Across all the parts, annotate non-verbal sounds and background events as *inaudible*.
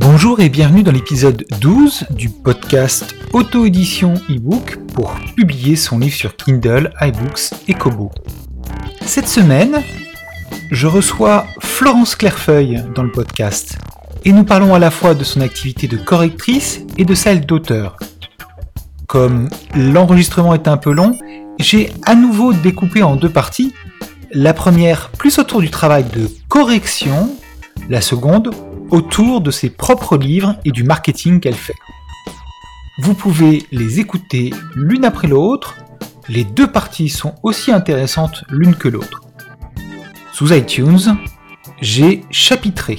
Bonjour et bienvenue dans l'épisode 12 du podcast Auto-édition e-book pour publier son livre sur Kindle, iBooks et Kobo. Cette semaine, je reçois Florence Clairefeuille dans le podcast et nous parlons à la fois de son activité de correctrice et de celle d'auteur. Comme l'enregistrement est un peu long, j'ai à nouveau découpé en deux parties. La première plus autour du travail de correction, la seconde autour de ses propres livres et du marketing qu'elle fait. Vous pouvez les écouter l'une après l'autre, les deux parties sont aussi intéressantes l'une que l'autre. Sous iTunes, j'ai chapitré.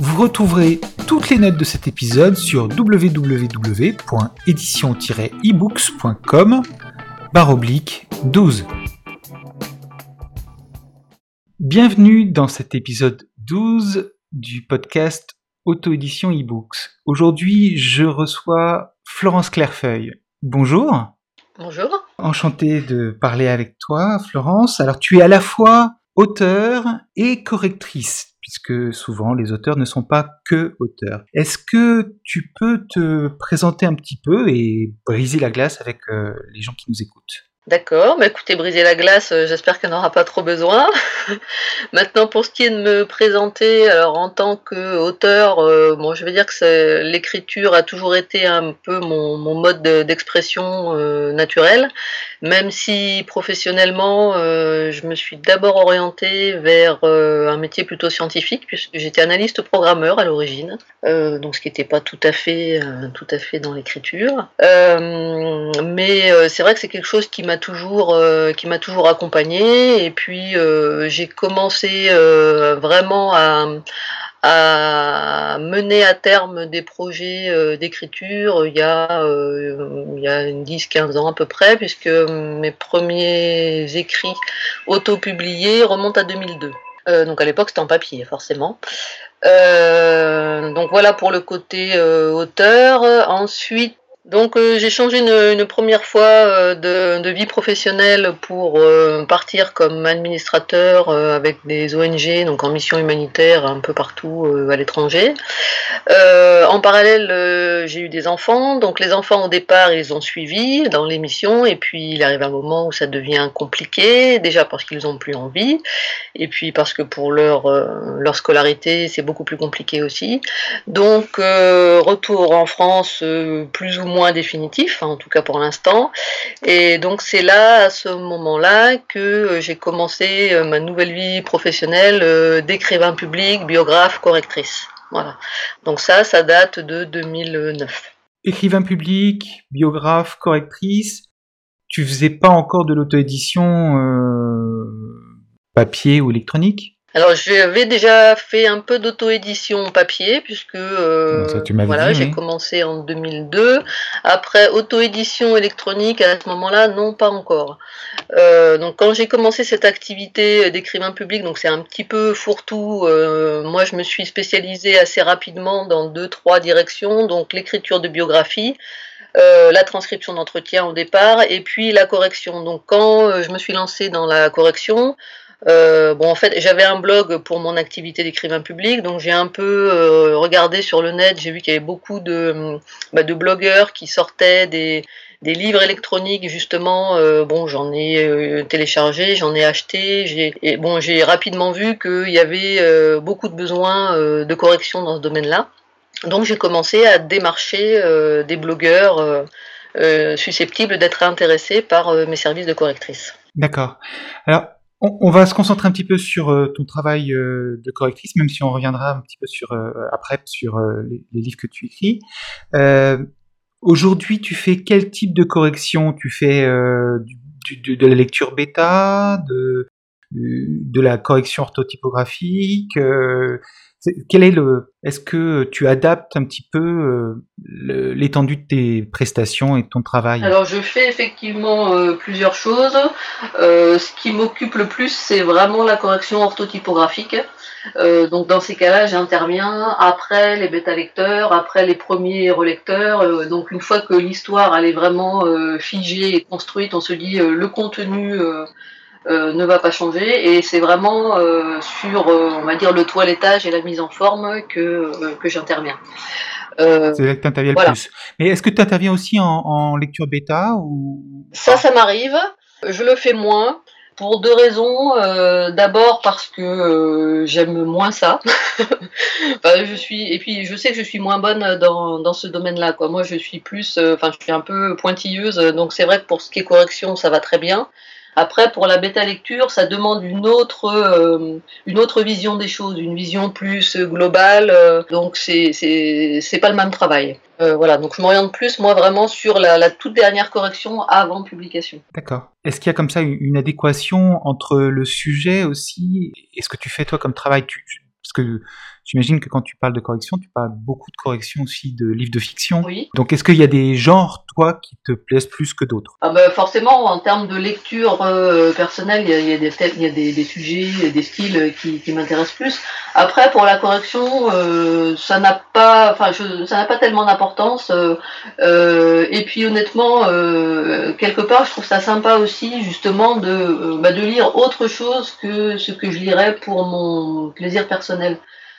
Vous retrouverez toutes les notes de cet épisode sur www.édition-ebooks.com barre oblique 12. Bienvenue dans cet épisode 12 du podcast Auto-édition e-books. Aujourd'hui, je reçois Florence Clairefeuille. Bonjour. Bonjour. Enchanté de parler avec toi, Florence. Alors, tu es à la fois auteur et correctrice, puisque souvent les auteurs ne sont pas que auteurs. Est-ce que tu peux te présenter un petit peu et briser la glace avec euh, les gens qui nous écoutent? D'accord, bah écoutez, briser la glace, euh, j'espère qu'elle n'aura pas trop besoin. *laughs* Maintenant, pour ce qui est de me présenter, alors en tant qu'auteur, euh, bon, je vais dire que l'écriture a toujours été un peu mon, mode d'expression euh, naturel, même si professionnellement, je me suis d'abord orientée vers un métier plutôt scientifique, puisque j'étais analyste programmeur à l'origine, donc ce qui n'était pas tout à fait, tout à fait dans l'écriture. mais c'est vrai que c'est quelque chose qui m'a toujours, euh, qui m'a toujours accompagné. Et puis euh, j'ai commencé euh, vraiment à, à, mener à terme des projets d'écriture il y a, il y a 10-15 ans à peu près, puisque mes premiers écrits auto-publiés remontent à 2002. donc à l'époque c'était en papier forcément. donc voilà pour le côté auteur. Ensuite donc euh, j'ai changé une, première fois euh, de, vie professionnelle pour euh, partir comme administrateur avec des ONG, donc en mission humanitaire un peu partout à l'étranger. en parallèle, j'ai eu des enfants, donc les enfants au départ ils ont suivi dans les missions et puis il arrive un moment où ça devient compliqué, déjà parce qu'ils n'ont plus envie et puis parce que pour leur, leur scolarité c'est beaucoup plus compliqué aussi. Donc retour en France plus ou moins définitif, en tout cas pour l'instant. Et donc c'est là, à ce moment-là, que euh, j'ai commencé euh, ma nouvelle vie professionnelle euh, d'écrivain public, biographe, correctrice. Voilà. Donc ça, ça date de 2009. Écrivain public, biographe, correctrice. Tu faisais pas encore de l'auto-édition papier ou électronique? Alors j'avais déjà fait un peu d'auto-édition papier puisque euh, voilà, j'ai commencé en 2002. Après auto-édition électronique à ce moment-là, non pas encore. Euh, donc quand j'ai commencé cette activité d'écrivain public, donc c'est un petit peu fourre-tout. Euh, moi je me suis spécialisée assez rapidement dans deux trois directions, donc l'écriture de biographie. la transcription d'entretien au départ et puis la correction. Donc quand je me suis lancée dans la correction, euh, bon, en fait, j'avais un blog pour mon activité d'écrivain public, donc j'ai un peu euh, regardé sur le net, j'ai vu qu'il y avait beaucoup de, bah, de blogueurs qui sortaient des, livres électroniques justement. Euh, bon, j'en ai téléchargé, j'en ai acheté, j'ai bon, j'ai rapidement vu qu'il y avait beaucoup de besoins de correction dans ce domaine-là. Donc j'ai commencé à démarcher des blogueurs susceptibles d'être intéressés par mes services de correctrice. D'accord. Alors on, va se concentrer un petit peu sur euh, ton travail euh, de correctrice, même si on reviendra un petit peu sur euh, après sur les, livres que tu écris. Aujourd'hui, tu fais quel type de correction? Tu fais de la lecture bêta, de, de la correction orthotypographique quel est le Est-ce que tu adaptes un petit peu euh, l'étendue de tes prestations et de ton travail? Alors je fais effectivement euh, plusieurs choses. Euh, ce qui m'occupe le plus, c'est vraiment la correction orthotypographique. donc dans ces cas-là, j'interviens après les bêta-lecteurs, après les premiers relecteurs. donc une fois que l'histoire elle est vraiment figée et construite, on se dit le contenu ne va pas changer et c'est vraiment euh, sur, euh, on va dire, le toilettage et la mise en forme que, que j'interviens. c'est là que tu interviens le plus. Mais est-ce que tu interviens aussi en, lecture bêta ou Ça, ça m'arrive. Je le fais moins pour deux raisons. D'abord parce que j'aime moins ça. *laughs* je suis et puis je sais que je suis moins bonne dans, dans ce domaine-là. Quoi. Moi, je suis plus, enfin, je suis un peu pointilleuse. Donc c'est vrai que pour ce qui est correction, ça va très bien. Après, pour la bêta lecture, ça demande une autre, euh, une autre vision des choses, une vision plus globale. Euh, donc, c'est, c'est, pas le même travail. Euh, voilà, donc je m'oriente plus, moi, vraiment sur la, toute dernière correction avant publication. D'accord. Est-ce qu'il y a comme ça une adéquation entre le sujet aussi? Et ce que tu fais toi comme travail Parce que J'imagine que quand tu parles de correction, tu parles beaucoup de correction aussi de livres de fiction. Oui. Donc est-ce qu'il y a des genres, toi, qui te plaisent plus que d'autres? Ah ben, Forcément, en termes de lecture euh, personnelle, il y a, il y a, des, y a des, des, sujets, des styles qui, qui m'intéressent plus. Après, pour la correction, euh, ça n'a pas, enfin, ça n'a pas tellement d'importance. Euh, euh et puis honnêtement, euh, quelque part, je trouve ça sympa aussi, justement, de, euh, bah, de lire autre chose que ce que je lirais pour mon plaisir personnel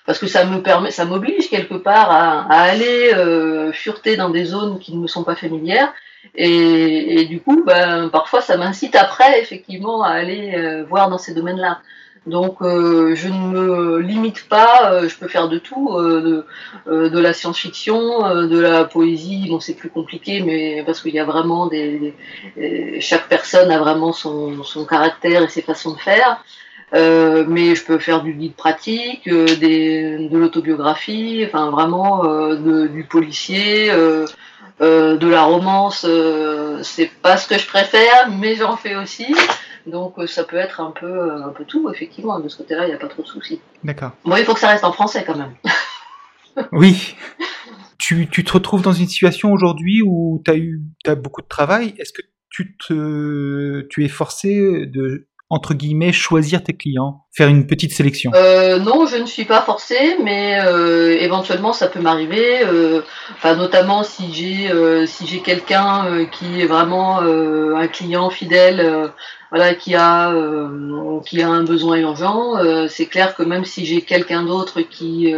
parce que ça me permet, ça m'oblige quelque part à, aller euh, fureter dans des zones qui ne me sont pas familières. Et, du coup, ben, parfois, ça m'incite après, effectivement, à aller euh, voir dans ces domaines-là. Donc, euh, je ne me limite pas, euh, je peux faire de tout, de, de, la science-fiction, de la poésie, bon, c'est plus compliqué, mais parce qu'il y a vraiment des, des, Chaque personne a vraiment son, son caractère et ses façons de faire. Euh, mais je peux faire du guide pratique, euh, des, de l'autobiographie, enfin vraiment euh, de, du policier, euh, de la romance. c'est pas ce que je préfère, mais j'en fais aussi. Donc ça peut être un peu, un peu tout, effectivement. De ce côté-là, il n'y a pas trop de soucis. D'accord. Bon, il faut que ça reste en français quand même. *laughs* oui. Tu, tu, te retrouves dans une situation aujourd'hui où tu as eu as beaucoup de travail. Est-ce que tu, te, tu es forcé de entre guillemets, choisir tes clients, faire une petite sélection euh, Non, je ne suis pas forcée, mais euh, éventuellement ça peut m'arriver. Euh, enfin, notamment si j'ai euh, si j'ai quelqu'un euh, qui est vraiment euh, un client fidèle, voilà, qui a qui a un besoin urgent. c'est clair que même si j'ai quelqu'un d'autre qui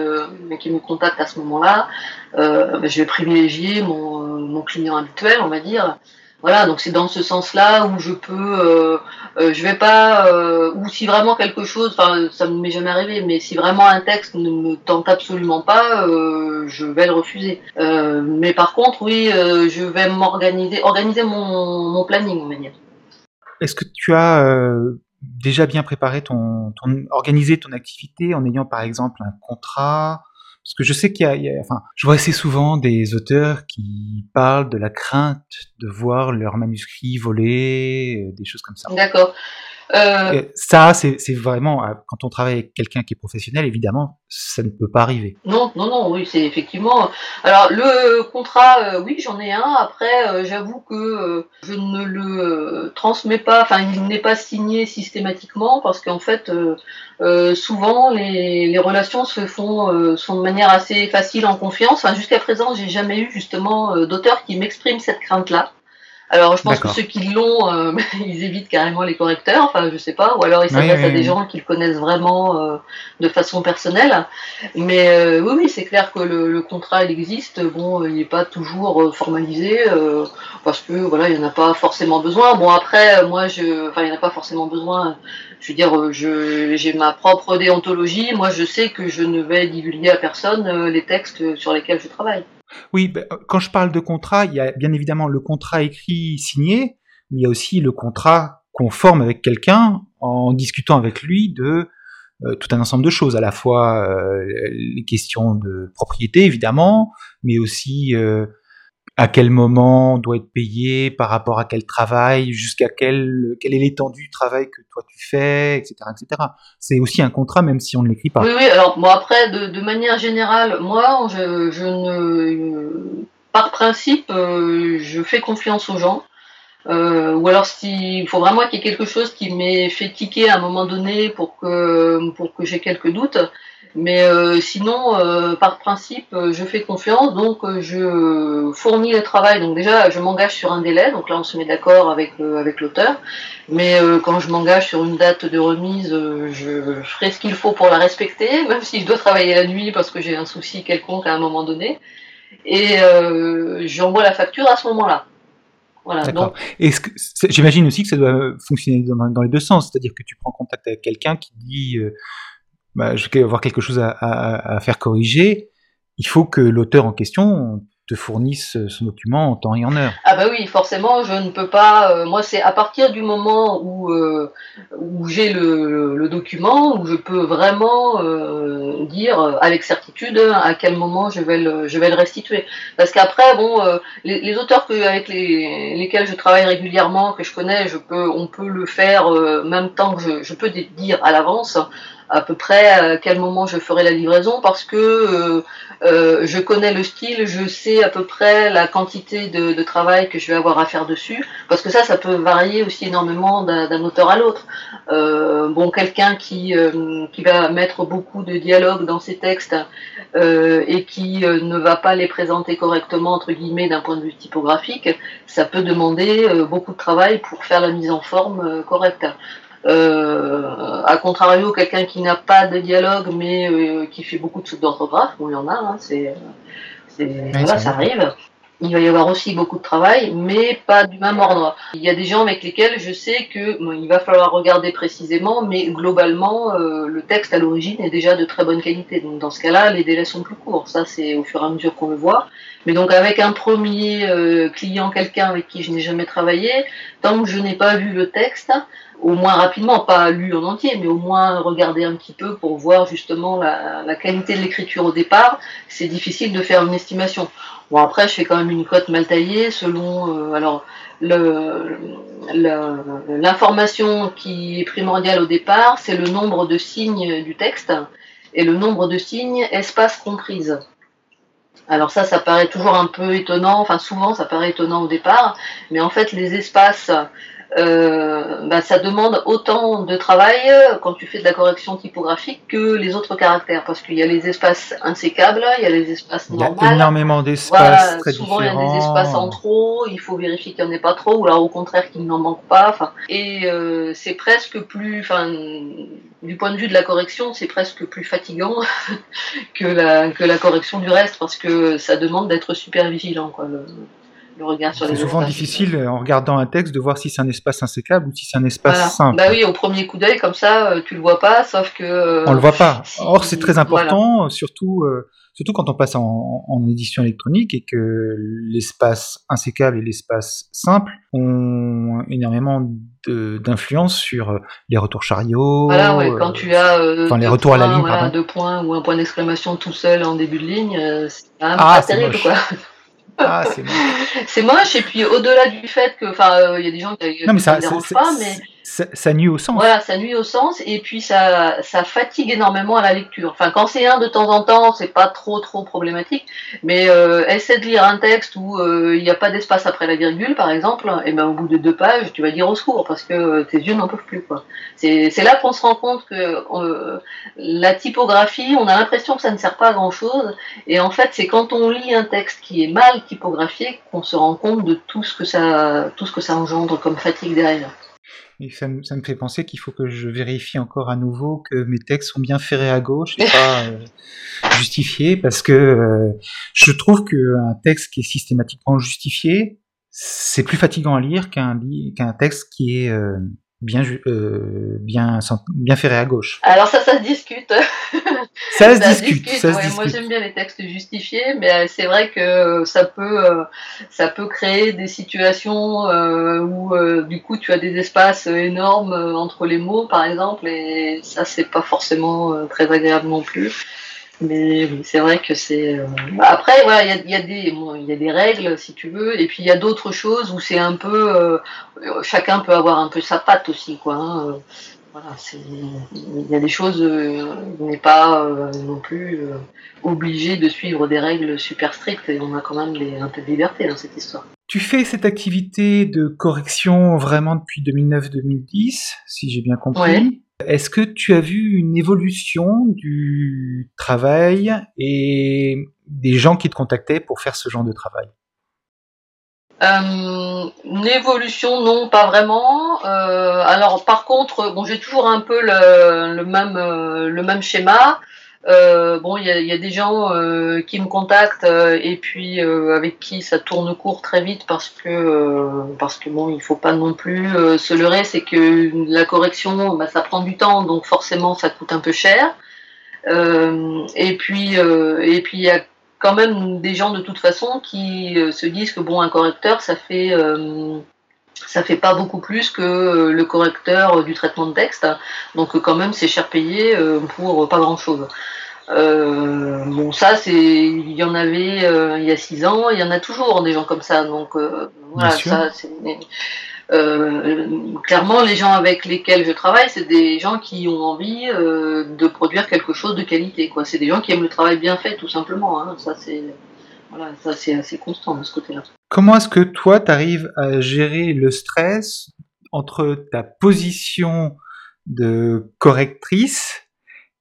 qui me contacte à ce moment-là, ben, je vais privilégier mon mon client habituel, on va dire. Voilà, donc c'est dans ce sens-là où je peux, euh, euh, je vais pas, euh, ou si vraiment quelque chose, enfin ça ne m'est jamais arrivé, mais si vraiment un texte ne me tente absolument pas, je vais le refuser. mais par contre, oui, je vais m'organiser, organiser mon, mon planning, on va dire. Est-ce que tu as déjà bien préparé ton, ton, organisé ton activité en ayant par exemple un contrat parce que je sais qu'il y, a, enfin, je vois assez souvent des auteurs qui parlent de la crainte de voir leur manuscrit voler, euh, des choses comme ça. D'accord. Euh... Ça, c'est vraiment, euh, quand on travaille avec quelqu'un qui est professionnel, évidemment, ça ne peut pas arriver. Non, non, non, oui, c'est effectivement. Alors, le contrat, euh, oui, j'en ai un. Après, j'avoue que je ne le transmets pas, enfin, il n'est pas signé systématiquement parce qu'en fait, souvent, les, les, relations se font sont de manière assez facile en confiance. Enfin, jusqu'à présent, j'ai jamais eu justement d'auteur qui m'exprime cette crainte-là. Alors, je pense que ceux qui l'ont, euh, *laughs* ils évitent carrément les correcteurs, enfin, je sais pas, ou alors ils s'adressent à des gens qu'ils connaissent vraiment euh, de façon personnelle. Mais euh, oui, oui, c'est clair que le, contrat, il existe. Bon, il n'est pas toujours formalisé parce que voilà, il n'y en a pas forcément besoin. Bon, après, moi, je, enfin, il n'y en a pas forcément besoin. Je veux dire, je, j'ai ma propre déontologie. Moi, je sais que je ne vais divulguer à personne les textes sur lesquels je travaille. Oui, ben, euh, quand je parle de contrat, il y a bien évidemment le contrat écrit signé, mais il y a aussi le contrat qu'on forme avec quelqu'un en discutant avec lui de euh, tout un ensemble de choses, à la fois euh, les questions de propriété évidemment, mais aussi à quel moment on doit être payé, par rapport à quel travail, jusqu'à quel, quelle est l'étendue du travail que toi tu fais, etc. etc. C'est aussi un contrat, même si on ne l'écrit pas. Oui, oui, alors bon, après, de, manière générale, moi, je, je ne. Par principe, euh, je fais confiance aux gens. Euh, ou alors s'il faut vraiment qu'il y ait quelque chose qui m'ait fait tiquer à un moment donné pour que, pour que j'ai quelques doutes. Mais euh, sinon, euh, par principe, euh, je fais confiance, donc je fournis le travail. Donc déjà, je m'engage sur un délai, donc là on se met d'accord avec, avec l'auteur. Mais quand je m'engage sur une date de remise, je, ferai ce qu'il faut pour la respecter, *laughs* même si je dois travailler la nuit parce que j'ai un souci quelconque à un moment donné. Et j'envoie la facture à ce moment-là. Voilà, D'accord. J'imagine aussi que ça doit fonctionner dans, dans les deux sens, c'est-à-dire que tu prends contact avec quelqu'un qui dit bah, je vais avoir quelque chose à, faire corriger, il faut que l'auteur en question te fournisse son document en temps et en heure. Ah bah oui, forcément, je ne peux pas. Euh, moi, c'est à partir du moment où, euh, où j'ai le, document, où je peux vraiment euh, dire avec certitude à quel moment je vais le, je vais le restituer. Parce qu'après, bon, les, auteurs avec les, lesquels je travaille régulièrement, que je connais, je peux, on peut le faire même temps que je peux dire à l'avance à peu près à quel moment je ferai la livraison parce que euh, euh, je connais le style, je sais à peu près la quantité de, travail que je vais avoir à faire dessus, parce que ça, ça peut varier aussi énormément d'un auteur à l'autre. Euh, bon, quelqu'un qui, qui va mettre beaucoup de dialogue dans ses textes et qui ne va pas les présenter correctement, entre guillemets, d'un point de vue typographique, ça peut demander beaucoup de travail pour faire la mise en forme correcte. Euh, à contrario, quelqu'un qui n'a pas de dialogue mais euh, qui fait beaucoup de fautes d'orthographe, bon, il y en a, hein, c'est, voilà, ça arrive. Il va y avoir aussi beaucoup de travail, mais pas du même ordre. Il y a des gens avec lesquels je sais que il va falloir regarder précisément, mais globalement, euh, le texte à l'origine est déjà de très bonne qualité. Donc dans ce cas-là, les délais sont plus courts. Ça, c'est au fur et à mesure qu'on le voit. Mais donc avec un premier euh, client, quelqu'un avec qui je n'ai jamais travaillé, tant que je n'ai pas vu le texte, au moins rapidement, pas lu en entier, mais au moins regarder un petit peu pour voir justement la, la qualité de l'écriture au départ, c'est difficile de faire une estimation. Bon après, je fais quand même une cote mal taillée selon euh, alors l'information qui est primordiale au départ, c'est le nombre de signes du texte et le nombre de signes espace comprise. Alors ça, ça paraît toujours un peu étonnant, enfin souvent ça paraît étonnant au départ, mais en fait les espaces euh, bah, ça demande autant de travail euh, quand tu fais de la correction typographique que les autres caractères, parce qu'il y a les espaces insécables, il y a les espaces normaux. Il y a énormément d'espaces voilà, Souvent, il y a des espaces en trop, il faut vérifier qu'il n'y en ait pas trop, ou alors au contraire qu'il n'en manque pas. Enfin, et euh, c'est presque plus, enfin, du point de vue de la correction, c'est presque plus fatigant *laughs* que la, que la correction du reste, parce que ça demande d'être super vigilant. Quoi, le, c'est souvent difficile en regardant un texte de voir si c'est un espace insécable ou si c'est un espace simple. Bah oui, au premier coup d'œil comme ça, euh, tu le vois pas, sauf que. Euh, on le voit pas. Or c'est très important, surtout euh, surtout quand on passe en, édition électronique et que l'espace insécable et l'espace simple ont énormément d'influence sur les retours chariots. Voilà, ouais, quand tu as enfin, les retours à la ligne, voilà, deux points ou un point d'exclamation tout seul en début de ligne, c'est ah, pas terrible quoi. *laughs* Ah, c'est *laughs* moche. c'est moche, et puis au-delà du fait que, enfin, euh, il y a des gens qui ne ça, pas, mais ça, nuit au sens. Voilà, ça nuit au sens et puis ça, ça fatigue énormément à la lecture. Enfin, quand c'est un de temps en temps, c'est pas trop trop problématique, mais euh, essaie de lire un texte où euh, il n'y a pas d'espace après la virgule, par exemple, et ben au bout de deux pages, tu vas dire au secours parce que euh, tes yeux n'en peuvent plus. C'est là qu'on se rend compte que la typographie, on a l'impression que ça ne sert pas à grand chose, et en fait, c'est quand on lit un texte qui est mal typographié qu'on se rend compte de tout ce que ça, tout ce que ça engendre comme fatigue derrière. Et ça, me, fait penser qu'il faut que je vérifie encore à nouveau que mes textes sont bien ferrés à gauche et pas *laughs* euh, justifiés, parce que euh, je trouve qu'un texte qui est systématiquement justifié, c'est plus fatigant à lire qu'un qu'un texte qui est euh, bien, euh, bien, bien ferré à gauche. Alors ça, ça se discute. *laughs* Ça, se, discute. Ça se Moi, j'aime bien les textes justifiés, mais euh, c'est vrai que ça peut, euh, ça peut créer des situations où, du coup, tu as des espaces énormes entre les mots, par exemple, et ça, c'est pas forcément très agréable non plus. Mais c'est vrai que c'est. Euh, après, voilà, il y a, des, il y a des règles, si tu veux, et puis il y a d'autres choses où c'est un peu. Euh, chacun peut avoir un peu sa patte aussi, quoi. Hein. Voilà, il y a des choses, on n'est pas non plus obligé de suivre des règles super strictes et on a quand même un peu de liberté dans cette histoire. Tu fais cette activité de correction vraiment depuis 2009-2010, si j'ai bien compris. Est-ce que tu as vu une évolution du travail et des gens qui te contactaient pour faire ce genre de travail? Euh, une évolution, non, pas vraiment. Euh, alors, par contre, bon, j'ai toujours un peu le, euh, le même schéma. Euh, bon, il y a, des gens euh, qui me contactent euh, et puis avec qui ça tourne court très vite parce que parce que bon, il faut pas non plus se leurrer, c'est que la correction, bah, ça prend du temps, donc forcément ça coûte un peu cher. et puis et puis il y a quand même des gens de toute façon qui se disent que bon, un correcteur, ça fait ça fait pas beaucoup plus que le correcteur du traitement de texte. Donc quand même c'est cher payé pour pas grand chose. Euh, bon, ça, c'est, il y en avait euh, il y a six ans, il y en a toujours des gens comme ça. Donc euh, voilà, ça, c'est. clairement, les gens avec lesquels je travaille, c'est des gens qui ont envie de produire quelque chose de qualité. Quoi. C'est des gens qui aiment le travail bien fait, tout simplement. Hein. Ça, c'est voilà, ça, c'est assez constant de ce côté-là. Comment est-ce que toi, tu arrives à gérer le stress entre ta position de correctrice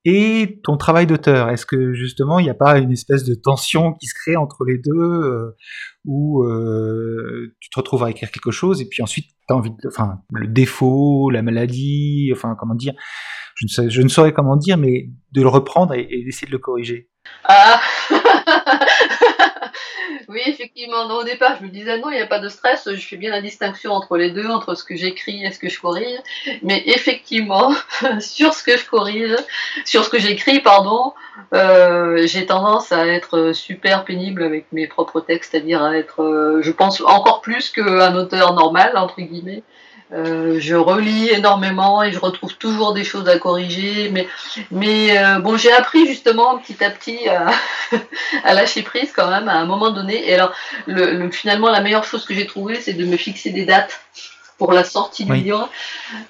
et ton travail d'auteur? Est-ce que justement il n'y a pas une espèce de tension qui se crée entre les deux euh, où euh, tu te retrouves à écrire quelque chose et puis ensuite tu as envie de, enfin le défaut, la maladie, enfin comment dire, je ne, sais, je ne saurais comment dire, mais de le reprendre et, et d'essayer de le corriger. Ah *laughs* Oui, effectivement. au départ, je me disais non, il n'y a pas de stress. Je fais bien la distinction entre les deux, entre ce que j'écris et ce que je corrige. Mais effectivement, *laughs* sur ce que je corrige, sur ce que j'écris, pardon, euh, j'ai tendance à être super pénible avec mes propres textes, c'est-à-dire à être, euh, je pense, encore plus qu'un auteur normal, entre guillemets. Euh, je relis énormément et je retrouve toujours des choses à corriger. Mais, mais euh, bon, j'ai appris justement petit à petit à, *laughs* lâcher prise quand même à un moment donné. Et alors, le, finalement, la meilleure chose que j'ai trouvée, c'est de me fixer des dates pour la sortie du livre.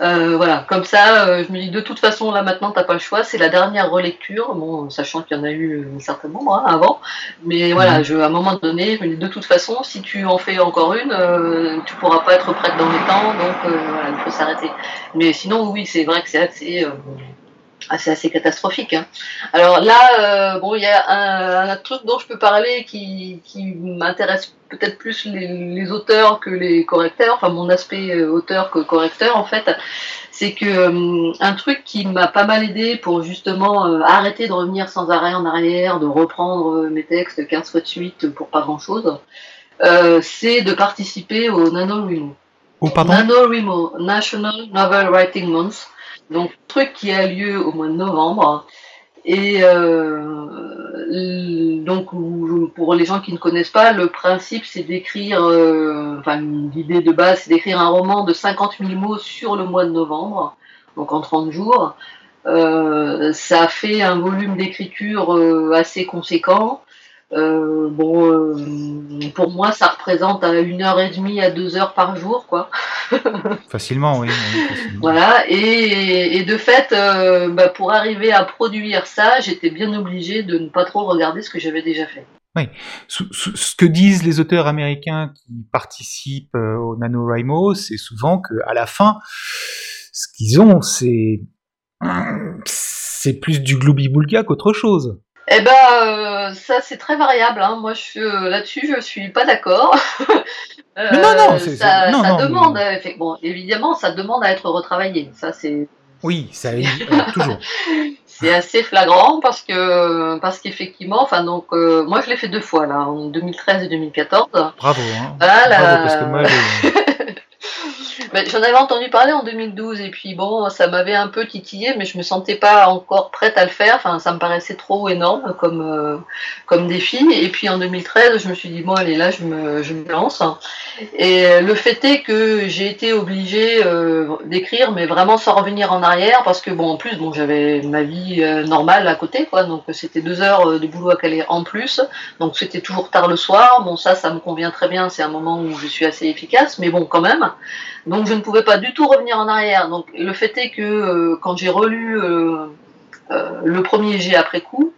Euh, voilà, comme ça, euh, je me dis de toute façon, là maintenant, t'as pas le choix, c'est la dernière relecture, bon, sachant qu'il y en a eu un certain nombre hein, avant, mais voilà, mhm. je, à un moment donné, je me dis de toute façon, si tu en fais encore une, euh, tu pourras pas être prête dans les temps, donc voilà, il faut s'arrêter. Mais sinon, oui, c'est vrai que c'est assez assez, assez catastrophique. Hein. Alors là, bon, il y a un, truc dont je peux parler qui, qui m'intéresse peut-être plus les, auteurs que les correcteurs, enfin mon aspect euh, auteur que correcteur en fait, c'est que euh, un truc qui m'a pas mal aidé pour justement euh, arrêter de revenir sans arrêt en arrière, de reprendre mes textes 15 fois de suite pour pas grand chose, c'est de participer au NaNoWriMo. Oh, pardon? NaNoWriMo, National Novel Writing Month, donc truc qui a lieu au mois de novembre. Et euh, donc, pour les gens qui ne connaissent pas, le principe, c'est d'écrire, euh, enfin, l'idée de base, c'est d'écrire un roman de 50 000 mots sur le mois de novembre, donc en 30 jours. Euh, ça fait un volume d'écriture assez conséquent. Bon, euh, pour moi, ça représente à une heure et demie à deux heures par jour, quoi. *laughs* facilement, oui. Voilà, et, de fait, euh, bah, pour arriver à produire ça, j'étais bien obligé de ne pas trop regarder ce que j'avais déjà fait. Oui, ce que disent les auteurs américains qui participent au NaNoWriMo, c'est souvent qu'à la fin, ce qu'ils ont, c'est c'est plus du gloubi-boulga qu'autre chose. Eh ben, euh, ça c'est très variable. Hein. Moi, je euh, là-dessus, je suis pas d'accord. *laughs* non, non, euh, ça, demande. Bon, évidemment, ça demande à être retravaillé. Ça, c'est. *laughs* Oui, ça *laughs* toujours. c'est assez flagrant parce que parce qu'effectivement, enfin donc, moi je l'ai fait deux fois là, en 2013 et 2014. Bravo. Hein. Bravo parce que moi. J'en avais entendu parler en 2012 et puis bon, ça m'avait un peu titillé, mais je me sentais pas encore prête à le faire. Enfin, ça me paraissait trop énorme comme, euh, comme défi. Et puis en 2013, je me suis dit, bon, allez, là, je me, je me lance. Et le fait est que j'ai été obligée euh, d'écrire, mais vraiment sans revenir en arrière, parce que bon, en plus, bon, j'avais ma vie euh, normale à côté, quoi. Donc c'était deux heures de boulot à Calais en plus. Donc c'était toujours tard le soir. Bon, ça, ça me convient très bien. C'est un moment où je suis assez efficace, mais bon, quand même. Donc je ne pouvais pas du tout revenir en arrière. Donc le fait est que euh, quand j'ai relu euh, euh, le premier jet après coup,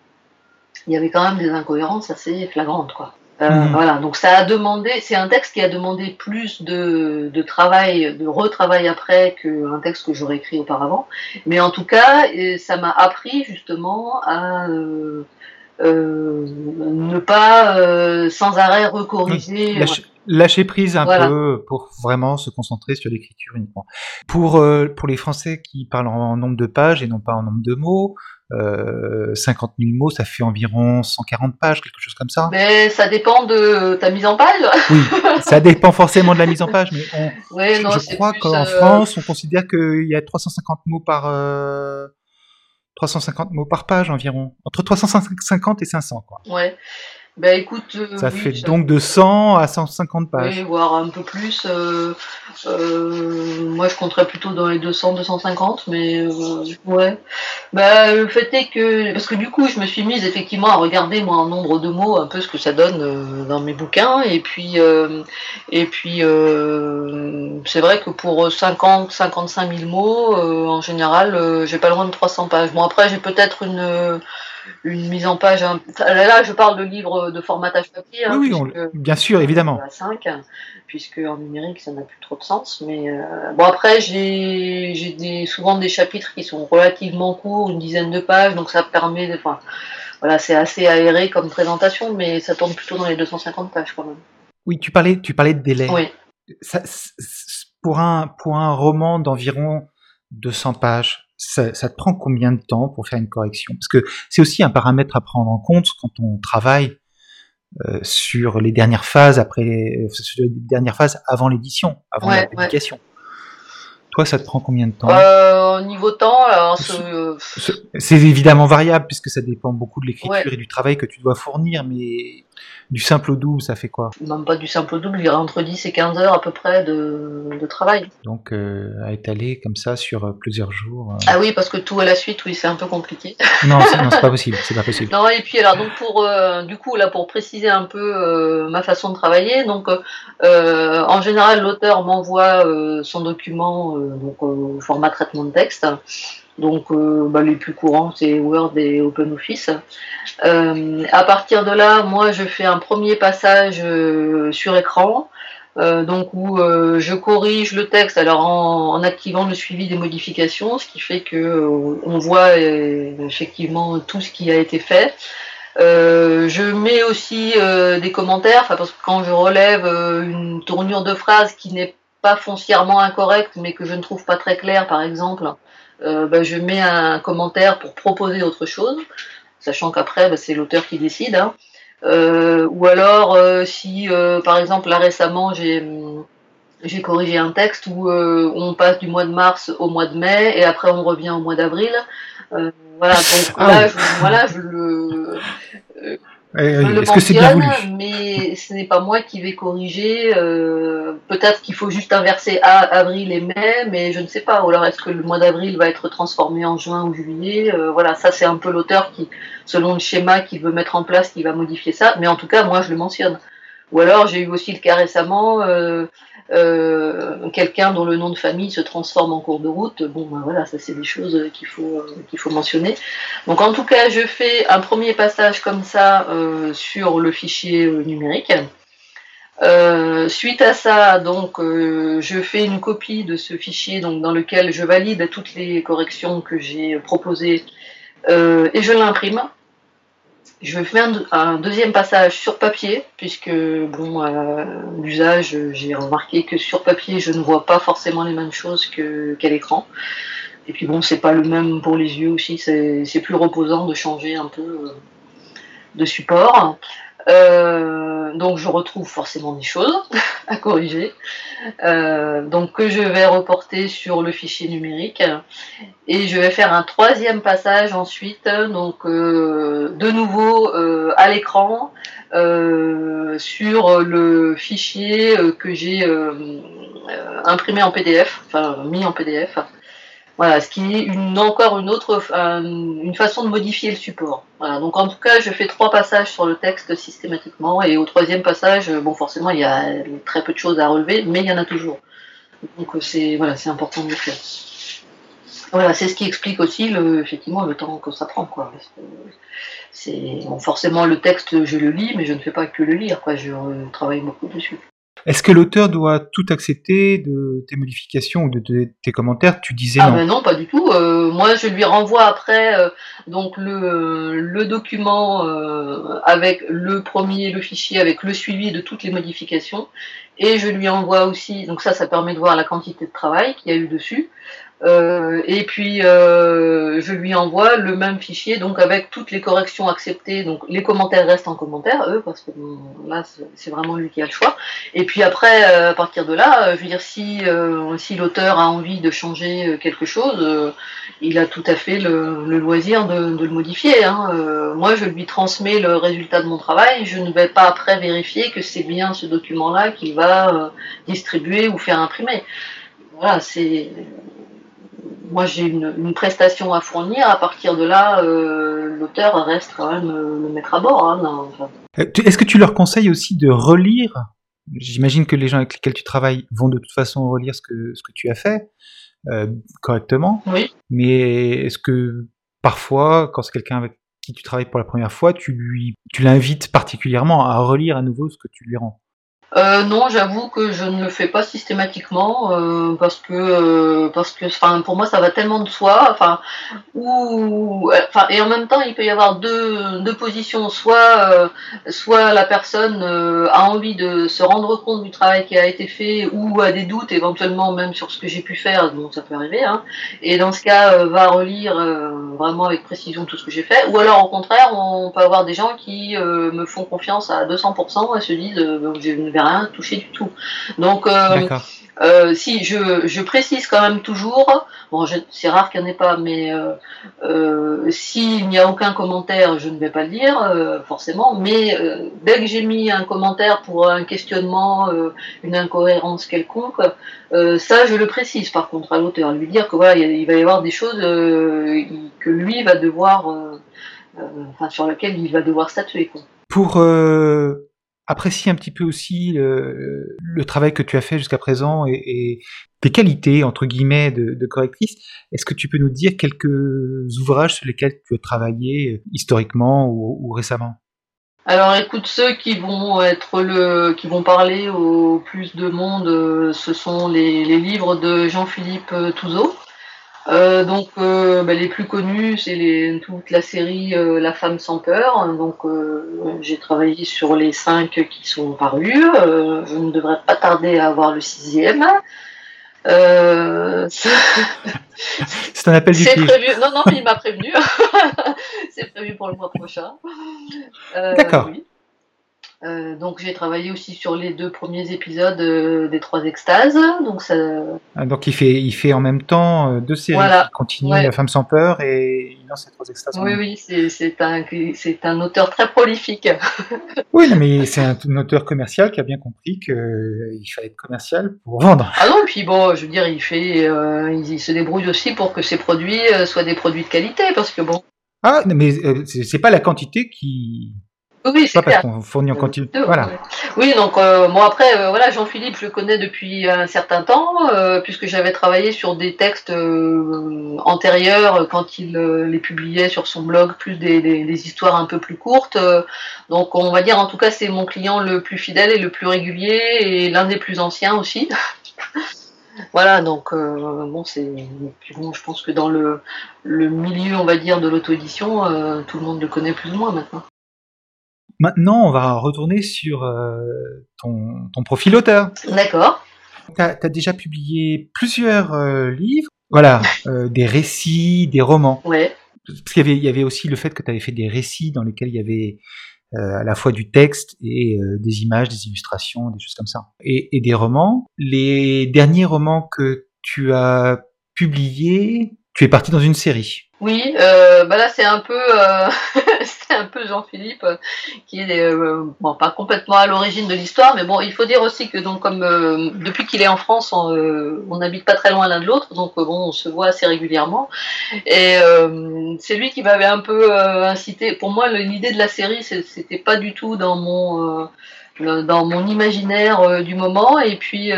il y avait quand même des incohérences assez flagrantes, quoi. Mhm. Voilà, donc ça a demandé, c'est un texte qui a demandé plus de, de travail, de retravail après qu'un texte que j'aurais écrit auparavant. Mais en tout cas, ça m'a appris justement à ne pas sans arrêt recorriger. Lâcher prise un peu pour vraiment se concentrer sur l'écriture uniquement. Pour, euh, pour les Français qui parlent en nombre de pages et non pas en nombre de mots, euh, 50 000 mots, ça fait environ 140 pages, quelque chose comme ça. Mais ça dépend de ta mise en page. oui, *laughs* ça dépend forcément de la mise en page, mais on, je, crois qu'en euh, France, on considère qu'il y a 350 mots par... 350 euh, mots par page environ, entre 350 et 500 quoi. Ouais. Bah écoute. Euh, ça fait donc de 100 à 150 pages. Oui, voire un peu plus. Euh, euh, moi, je compterais plutôt dans les 200, 250, mais ouais. Bah, le fait est que. Parce que du coup, je me suis mise effectivement à regarder, moi, en nombre de mots, un peu ce que ça donne dans mes bouquins. Et puis, et puis c'est vrai que pour 50, 55 000 mots, en général, j'ai pas loin de 300 pages. Bon, après, j'ai peut-être une une mise en page. Là, je parle de livres de formatage papier. Hein, oui, bien sûr, évidemment. À 5, puisque en numérique, ça n'a plus trop de sens. Mais euh, bon, après, j'ai des, souvent des chapitres qui sont relativement courts, une dizaine de pages, donc ça permet de. Enfin, voilà, c'est assez aéré comme présentation, mais ça tourne plutôt dans les 250 pages quand même. Oui, tu parlais, tu parlais de délai. Oui. pour, un, pour un roman d'environ 200 pages, ça, te prend combien de temps pour faire une correction? Parce que c'est aussi un paramètre à prendre en compte quand on travaille euh, sur les dernières phases après, les, sur les dernières phases avant l'édition, avant la publication. Toi, ça te prend combien de temps? Euh, Niveau temps, c'est évidemment variable puisque ça dépend beaucoup de l'écriture et du travail que tu dois fournir, mais du simple au double, ça fait quoi? Même pas du simple au double, il y aura entre 10 et 15 heures à peu près de, travail. Donc euh, à étaler comme ça sur euh, plusieurs jours. Ah oui, parce que tout à la suite, oui, c'est un peu compliqué. *laughs* non, c'est pas *laughs* possible, c'est pas possible. Non, et puis alors donc pour du coup là pour préciser un peu ma façon de travailler, donc en général l'auteur m'envoie son document donc au format traitement de texte. Donc euh, bah, les plus courants c'est Word et OpenOffice. Euh, à partir de là, moi je fais un premier passage euh, sur écran. donc où je corrige le texte alors en, activant le suivi des modifications, ce qui fait que on voit effectivement tout ce qui a été fait. je mets aussi des commentaires, parce que quand je relève une tournure de phrase qui n'est pas foncièrement incorrecte, mais que je ne trouve pas très claire, par exemple, euh, bah, je mets un commentaire pour proposer autre chose, sachant qu'après, bah, c'est l'auteur qui décide. Hein. Euh, ou alors, euh, si par exemple, là récemment, j'ai corrigé un texte où on passe du mois de mars au mois de mai et après on revient au mois d'avril. voilà, donc ah là, je, voilà, je le, est-ce que c'est bien voulu? Mais ce n'est pas moi qui vais corriger. Euh, peut-être qu'il faut juste inverser avril et mai, mais je ne sais pas. Ou alors est-ce que le mois d'avril va être transformé en juin ou juillet? Euh, Voilà, ça c'est un peu l'auteur qui, selon le schéma qu'il veut mettre en place, qui va modifier ça. Mais en tout cas, moi je le mentionne. Ou alors j'ai eu aussi le cas récemment. Euh, euh, quelqu'un dont le nom de famille se transforme en cours de route, bon ben voilà, ça c'est des choses qu'il faut, euh, qu'il faut mentionner. Donc en tout cas, je fais un premier passage comme ça euh, sur le fichier numérique. suite à ça, donc, je fais une copie de ce fichier donc, dans lequel je valide toutes les corrections que j'ai proposées et je l'imprime je vais faire un, deuxième passage sur papier, puisque bon, l'usage, j'ai remarqué que sur papier, je ne vois pas forcément les mêmes choses qu'à l'écran. Et puis bon, c'est pas le même pour les yeux aussi, c'est plus reposant de changer un peu euh, de support. Euh, donc je retrouve forcément des choses, *laughs* à corriger. Euh, donc que je vais reporter sur le fichier numérique et je vais faire un troisième passage ensuite, donc euh, de nouveau à l'écran sur le fichier que j'ai imprimé en PDF, enfin mis en PDF. Voilà, ce qui est une, encore une autre une façon de modifier le support. Voilà, donc en tout cas, je fais trois passages sur le texte systématiquement, et au troisième passage, bon, forcément, il y a très peu de choses à relever, mais il y en a toujours. Donc c'est voilà, c'est important de le faire. Voilà, c'est ce qui explique aussi le, effectivement le temps que ça prend, quoi. C'est forcément le texte, je le lis, mais je ne fais pas que le lire, quoi. Je travaille beaucoup dessus. Est-ce que l'auteur doit tout accepter de tes modifications ou de, tes commentaires? Tu disais ah non. Ben non, pas du tout. Euh, moi, je lui renvoie après euh, donc le, le document euh, avec le premier, le fichier avec le suivi de toutes les modifications, et je lui envoie aussi. Donc ça, ça permet de voir la quantité de travail qu'il y a eu dessus. Euh, et puis euh, je lui envoie le même fichier, donc avec toutes les corrections acceptées. Donc les commentaires restent en commentaire, eux, parce que là c'est vraiment lui qui a le choix. Et puis après, euh, à partir de là, je veux dire si si l'auteur a envie de changer quelque chose, il a tout à fait le, loisir de, le modifier. Hein. moi, je lui transmets le résultat de mon travail. Je ne vais pas après vérifier que c'est bien ce document-là qu'il va distribuer ou faire imprimer. Voilà, c'est moi j'ai une, prestation à fournir, à partir de là, euh, l'auteur reste quand même euh, le maître à bord. Hein, euh, est-ce que tu leur conseilles aussi de relire? J'imagine que les gens avec lesquels tu travailles vont de toute façon relire ce que, ce que tu as fait correctement. Oui. Mais est-ce que parfois, quand c'est quelqu'un avec qui tu travailles pour la première fois, tu lui, tu l'invites particulièrement à relire à nouveau ce que tu lui rends? Euh, non, j'avoue que je ne le fais pas systématiquement euh, parce que euh, parce que enfin pour moi ça va tellement de soi enfin ou enfin et en même temps il peut y avoir deux, deux positions. Soit soit la personne a envie de se rendre compte du travail qui a été fait ou a des doutes éventuellement même sur ce que j'ai pu faire donc ça peut arriver hein, et dans ce cas va relire vraiment avec précision tout ce que j'ai fait. Ou alors au contraire on peut avoir des gens qui me font confiance à 200% et se disent j'ai une rien touché du tout. Donc, euh, euh, si je, je, précise quand même toujours, bon, c'est rare qu'il n'y en ait pas, mais euh, s'il n'y a aucun commentaire, je ne vais pas le dire, forcément. Mais dès que j'ai mis un commentaire pour un questionnement, une incohérence quelconque, ça, je le précise par contre à l'auteur, lui dire que voilà, il va y avoir des choses que lui va devoir, enfin, sur lesquelles il va devoir statuer. Quoi. Pour apprécie un petit peu aussi le, travail que tu as fait jusqu'à présent et, tes qualités, entre guillemets, de, correctrice. Est-ce que tu peux nous dire quelques ouvrages sur lesquels tu as travaillé euh, historiquement ou, récemment? Alors écoute, ceux qui vont être le, qui vont parler au plus de monde, euh, ce sont les, les livres de Jean-Philippe Touzeau. Euh, donc euh, bah, les plus connus, c'est toute la série euh, La femme sans peur. Donc j'ai travaillé sur les cinq qui sont parus. je ne devrais pas tarder à avoir le sixième. *laughs* c'est un appel du prévu. Non, non, il m'a prévenu. *laughs* c'est prévu pour le mois prochain. D'accord. Euh, donc j'ai travaillé aussi sur les deux premiers épisodes euh, des Trois Extases. Donc, ça... Ah, donc il fait, il fait en même temps euh, deux séries. Voilà. Il continue La Femme sans peur et il lance les Trois Extases. Oui, oui, c'est un, un auteur très prolifique. *laughs* oui, mais c'est un, auteur commercial qui a bien compris qu'il fallait être commercial pour vendre. Ah non, puis bon, je veux dire, il, fait, il se débrouille aussi pour que ses produits soient des produits de qualité parce que bon. Ah, mais c'est pas la quantité qui oui, c'est parce qu'on fournit en continu. Voilà. Oui, donc euh, bon après, euh, voilà, Jean-Philippe, je le connais depuis un certain temps, euh, puisque j'avais travaillé sur des textes antérieurs quand il les publiait sur son blog, plus des, des, histoires un peu plus courtes. donc on va dire, en tout cas, c'est mon client le plus fidèle et le plus régulier et l'un des plus anciens aussi. *laughs* Voilà, donc bon, c'est bon, je pense que dans le, le milieu, on va dire, de l'auto-édition, tout le monde le connaît plus ou moins maintenant. Maintenant, on va retourner sur euh, ton, profil auteur. D'accord. Tu as, déjà publié plusieurs euh, livres, voilà, euh, des récits, des romans. Ouais. Parce qu'il y avait, y avait aussi le fait que tu avais fait des récits dans lesquels il y avait à la fois du texte et des images, des illustrations, des choses comme ça. Et, et des romans. Les derniers romans que tu as publiés, tu es parti dans une série. Oui, euh, bah là c'est un peu, euh, *laughs* c'est un peu Jean-Philippe euh, qui est bon pas complètement à l'origine de l'histoire, mais bon il faut dire aussi que donc comme depuis qu'il est en France, on n'habite pas très loin l'un de l'autre, donc bon on se voit assez régulièrement et c'est lui qui m'avait un peu incité. Pour moi l'idée de la série c'était pas du tout dans mon dans mon imaginaire du moment et puis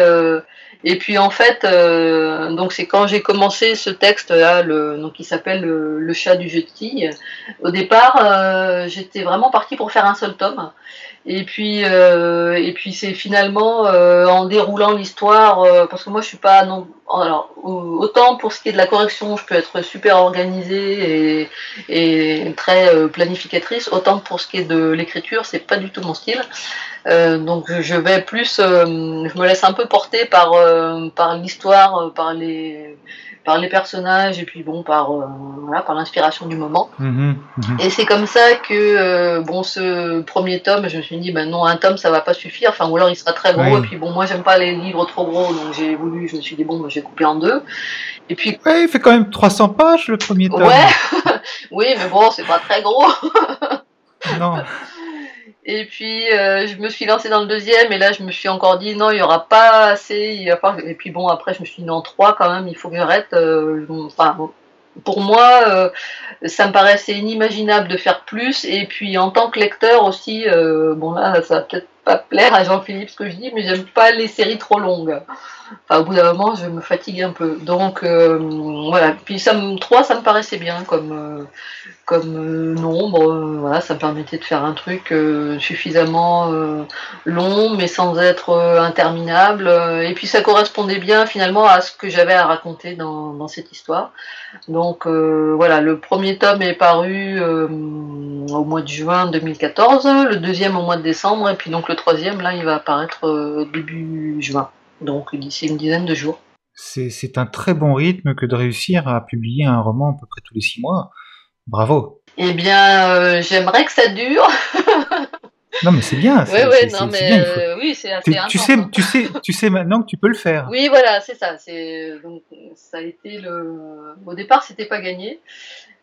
et puis en fait, euh, donc c'est quand j'ai commencé ce texte-là, le, donc qui s'appelle le, chat du jeu de quilles. Au départ, euh, j'étais vraiment partie pour faire un seul tome. Et puis, euh, et puis c'est finalement euh, en déroulant l'histoire, euh, parce que moi je suis pas non, alors autant pour ce qui est de la correction, je peux être super organisée et, et très planificatrice, autant pour ce qui est de l'écriture, c'est pas du tout mon style. donc je vais plus, je me laisse un peu porter par par l'histoire, par les par les personnages et puis bon par euh, voilà par l'inspiration du moment. Mhm, mhm. Et c'est comme ça que euh, bon ce premier tome, je me suis dit ben non un tome ça va pas suffire, enfin ou alors il sera très gros et puis bon moi j'aime pas les livres trop gros donc j'ai voulu, je me suis dit bon j'ai coupé en deux. Et puis ouais, il fait quand même 300 pages le premier tome. Ouais, *laughs* oui mais bon c'est pas très gros. *laughs* non. Et puis euh, je me suis lancée dans le deuxième et là je me suis encore dit non il y aura pas assez. Il pas... Et puis bon après je me suis dit non trois quand même il faut que j'arrête. Euh, enfin pour moi euh, ça me paraissait inimaginable de faire plus et puis en tant que lecteur aussi bon là ça va peut-être pas plaire à Jean-Philippe ce que je dis mais j'aime pas les séries trop longues. Enfin, au bout d'un moment, je me fatigue un peu. Donc, euh, voilà. Puis, ça me, 3, ça me paraissait bien comme, euh, comme euh, nombre. voilà, ça me permettait de faire un truc suffisamment long, mais sans être interminable. Et puis, ça correspondait bien, finalement, à ce que j'avais à raconter dans, dans, cette histoire. Donc, voilà, le premier tome est paru au mois de juin 2014, le deuxième au mois de décembre, et puis donc le troisième, là, il va apparaître début juin donc d'ici une dizaine de jours. C'est un très bon rythme que de réussir à publier un roman à peu près tous les six mois. Bravo. Eh bien, euh, j'aimerais que ça dure. *laughs* non, mais c'est bien. Oui, oui, non, mais euh, oui, c'est assez tu, sais, tu sais, tu sais maintenant que tu peux le faire. Oui, voilà, c'est ça. Donc, ça a été le. Au départ, c'était pas gagné.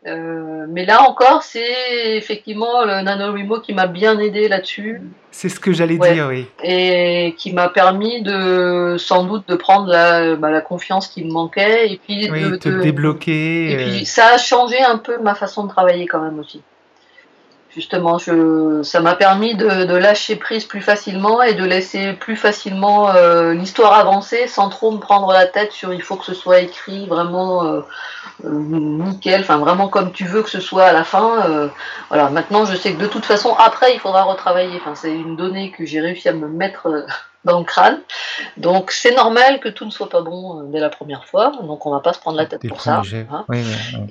Euh, mais là encore, c'est effectivement le NaNoWriMo qui m'a bien aidé là-dessus. C'est ce que j'allais dire, oui. Et qui m'a permis de, sans doute, de prendre la, bah, la confiance qui me manquait et puis de te débloquer. Et puis euh. ça a changé un peu ma façon de travailler quand même aussi. Justement, je, ça m'a permis de, de, lâcher prise plus facilement et de laisser plus facilement euh, l'histoire avancer sans trop me prendre la tête sur il faut que ce soit écrit vraiment euh, euh, nickel, enfin vraiment comme tu veux que ce soit à la fin. voilà, maintenant je sais que de toute façon après il faudra retravailler. Enfin, c'est une donnée que j'ai réussi à me mettre *laughs* dans le crâne. Donc c'est normal que tout ne soit pas bon dès la première fois. Donc on va pas se prendre la tête pour ça. Hein.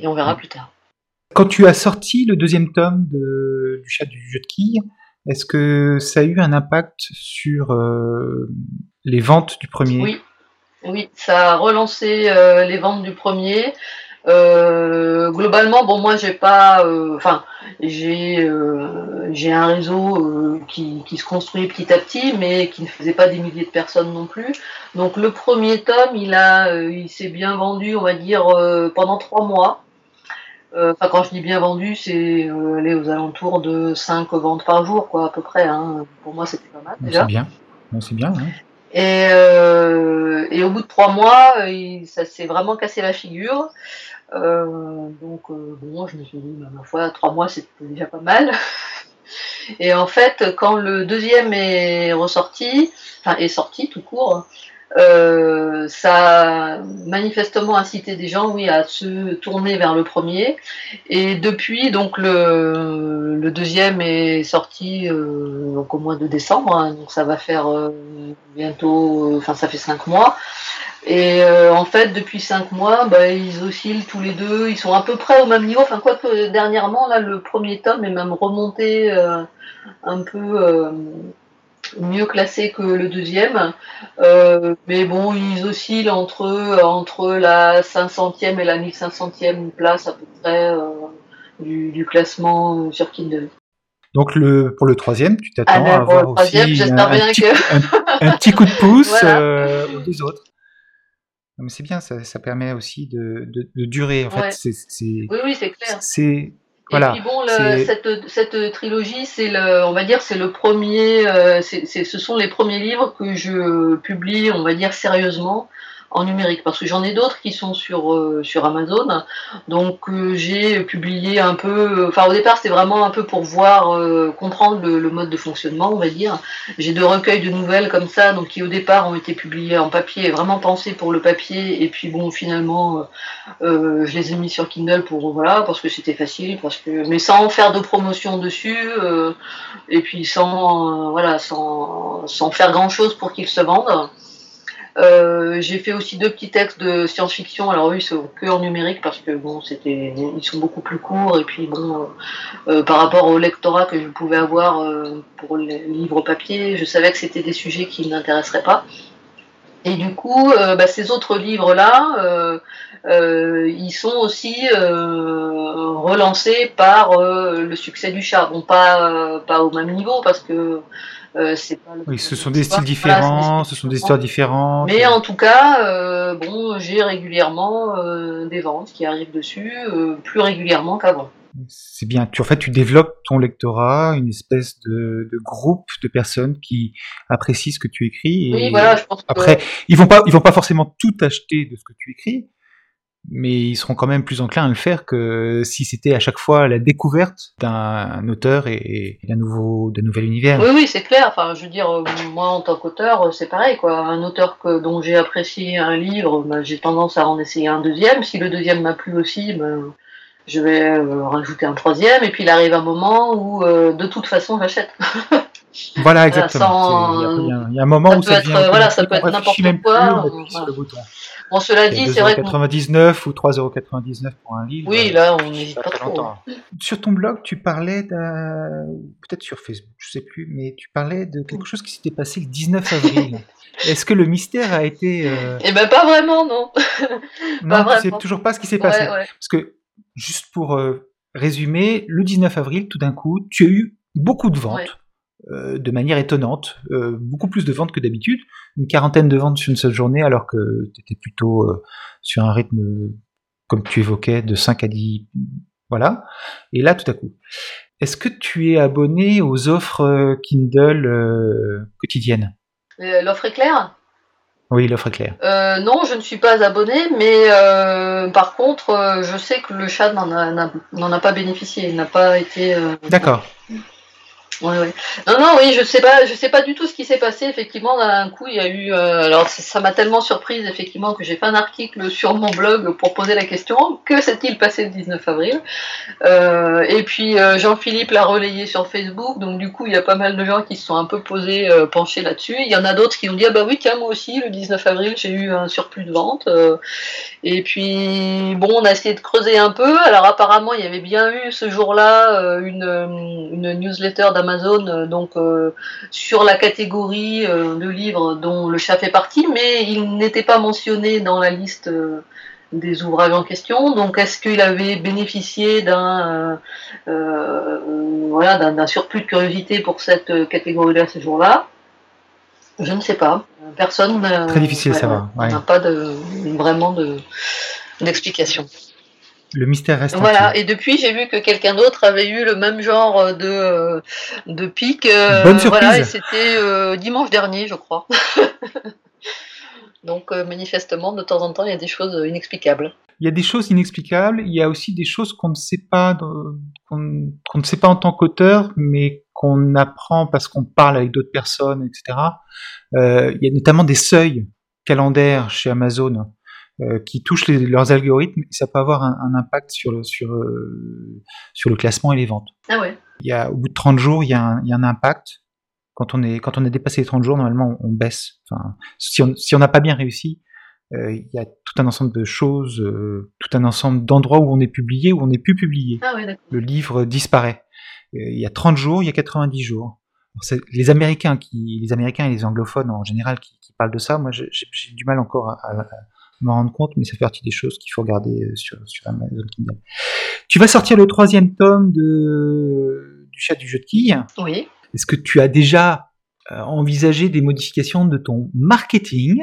et on verra plus tard. Quand tu as sorti le deuxième tome du chat du jeu de quilles, est-ce que ça a eu un impact sur euh, les ventes du premier? Oui, oui, ça a relancé euh, les ventes du premier. Euh, globalement, bon, moi, j'ai pas, enfin, j'ai un réseau qui, qui, se construit petit à petit, mais qui ne faisait pas des milliers de personnes non plus. Donc, le premier tome, il a, il s'est bien vendu, on va dire, pendant trois mois. Euh, enfin, quand je dis bien vendu, c'est euh, aller aux alentours de 5 ventes par jour, quoi, à peu près. Hein. Pour moi, c'était pas mal déjà. C'est bien. c'est bien. Et, euh, et, au bout de 3 mois, ça s'est vraiment cassé la figure. donc, bon, je me suis dit, bah, ma foi, 3 mois, c'était déjà pas mal. Et en fait, quand le deuxième est ressorti, enfin, est sorti tout court, euh, ça a manifestement incité des gens, oui, à se tourner vers le premier. Et depuis, donc le, le deuxième est sorti euh, donc au mois de décembre, hein, donc ça va faire euh, bientôt, enfin ça fait cinq mois. Et en fait, depuis cinq mois, bah, ils oscillent tous les deux, ils sont à peu près au même niveau. Enfin, quoique dernièrement, là, le premier tome est même remonté un peu mieux classé que le deuxième. Euh, mais bon, ils oscillent entre, entre la 500e et la 1500e place à peu près euh, du, classement sur Kindle. Donc le, pour le troisième, tu t'attends à avoir aussi un, petit, coup de pouce *laughs* euh, aux autres. Mais c'est bien, ça, ça, permet aussi de, de, durer. En fait, c'est, oui, oui, c'est clair. C'est voilà, et puis bon, cette, cette, trilogie, c'est le, on va dire, c'est le premier, euh, c'est, ce sont les premiers livres que je publie, on va dire sérieusement en numérique parce que j'en ai d'autres qui sont sur euh, Amazon. Donc euh, j'ai publié un peu enfin au départ c'était vraiment un peu pour voir euh, comprendre le, mode de fonctionnement on va dire. J'ai deux recueils de nouvelles comme ça donc qui au départ ont été publiés en papier vraiment pensés pour le papier. Et puis bon finalement je les ai mis sur Kindle pour voilà parce que c'était facile parce que mais sans faire de promotion dessus et puis sans voilà sans sans faire grand chose pour qu'ils se vendent euh, j'ai fait aussi deux petits textes de science-fiction. Alors oui, sont que en numérique parce que bon, c'était, ils sont beaucoup plus courts et puis bon, euh, euh, par rapport au lectorat que je pouvais avoir pour les livres papier, je savais que c'était des sujets qui ne m'intéresseraient pas. Et du coup, bah, ces autres livres-là, ils sont aussi relancés par le succès du chat. Bon, pas, pas au même niveau parce que euh, oui, ce sont des styles différents, ce sont des histoires différentes. Mais en tout cas, euh, bon, j'ai régulièrement euh, des ventes qui arrivent dessus, plus régulièrement qu'avant. C'est bien. Tu, en fait, tu développes ton lectorat, une espèce de, groupe de personnes qui apprécient ce que tu écris. oui, voilà, je pense Après, ils vont pas, ils vont pas forcément tout acheter de ce que tu écris, mais ils seront quand même plus enclins à le faire que si c'était à chaque fois la découverte d'un auteur et, d'un nouveau, d'un nouvel univers. Oui, oui, c'est clair. Enfin, je veux dire, euh, moi en tant qu'auteur, euh, c'est pareil, quoi. Un auteur que, dont j'ai apprécié un livre, bah, j'ai tendance à en essayer un deuxième. Si le deuxième m'a plu aussi, ben, je vais euh, rajouter un troisième. Et puis il arrive un moment où, de toute façon, j'achète. *laughs* Voilà, exactement. Il y, a un moment où ça, devient, voilà, ça peut être n'importe quoi. Bon, cela dit, c'est vrai. 99 ou 3,99€ pour un livre. Oui, là, on n'hésite pas, trop. Hein. Sur ton blog, tu parlais. Peut-être sur Facebook, je sais plus, mais tu parlais de quelque chose qui s'était passé le 19 avril. *laughs* Est-ce que le mystère a été. Euh... Eh ben, pas vraiment, non. *laughs* non, tu sais toujours pas ce qui s'est passé. Parce que, juste pour euh, résumer, le 19 avril, tout d'un coup, tu as eu beaucoup de ventes. Euh, de manière étonnante, euh, beaucoup plus de ventes que d'habitude, une quarantaine de ventes sur une seule journée, alors que tu étais plutôt euh, sur un rythme, comme tu évoquais, de 5 à 10. Voilà. Et là, tout à coup. Est-ce que tu es abonné aux offres Kindle quotidiennes? L'offre est claire? Oui, l'offre est claire. non, je ne suis pas abonné, mais par contre, je sais que le chat n'en a, a, pas bénéficié, il n'a pas été. D'accord. Non, non, oui, je sais pas, je sais pas du tout ce qui s'est passé. Effectivement, d'un coup, il y a eu. Euh, alors, ça m'a tellement surprise, effectivement, que j'ai fait un article sur mon blog pour poser la question que s'est-il passé le 19 avril? Euh, Et puis euh, Jean-Philippe l'a relayé sur Facebook, donc du coup, il y a pas mal de gens qui se sont un peu posés, penchés là-dessus. Il y en a d'autres qui ont dit ah bah oui, tiens, moi aussi, le 19 avril, j'ai eu un surplus de vente. et puis bon, on a essayé de creuser un peu. Alors apparemment, il y avait bien eu ce jour-là une, une newsletter d'Amazon Amazon euh, donc euh, sur la catégorie euh, de livres dont le chat fait partie, mais il n'était pas mentionné dans la liste des ouvrages en question. Donc, est-ce qu'il avait bénéficié d'un voilà, d'un surplus de curiosité pour cette catégorie-là ce jour-là? Je ne sais pas. Personne Très difficile, ça va. n'a pas de, vraiment d'explication. Le mystère reste. Voilà, et depuis j'ai vu que quelqu'un d'autre avait eu le même genre de, euh, de pic. Euh, Bonne surprise. Voilà, et c'était euh, dimanche dernier, je crois. *laughs* Donc manifestement, de temps en temps, il y a des choses inexplicables. Il y a des choses inexplicables, il y a aussi des choses qu'on ne sait pas, qu'on ne sait pas en tant qu'auteur, mais qu'on apprend parce qu'on parle avec d'autres personnes, etc. il y a notamment des seuils calendaires chez Amazon qui touchent leurs algorithmes, ça peut avoir un, impact sur le, sur, euh, sur le classement et les ventes. Ah ouais. Il y a, au bout de 30 jours, il y a un, il y a un impact. Quand on, est, quand on a dépassé les 30 jours, normalement, on, baisse. Enfin, si on si n'a pas bien réussi, euh, il y a tout un ensemble de choses, tout un ensemble d'endroits où on est publié, où on n'est plus publié. Ah ouais, le livre disparaît. il y a 30 jours, il y a 90 jours. les Américains, qui, les Américains et les anglophones en général qui, parlent de ça, moi j'ai du mal encore à, me rendre compte, mais ça fait partie des choses qu'il faut regarder euh, sur, sur Amazon Kindle. Tu vas sortir le troisième tome de, du chat du jeu de quilles. Oui. Est-ce que tu as déjà envisagé des modifications de ton marketing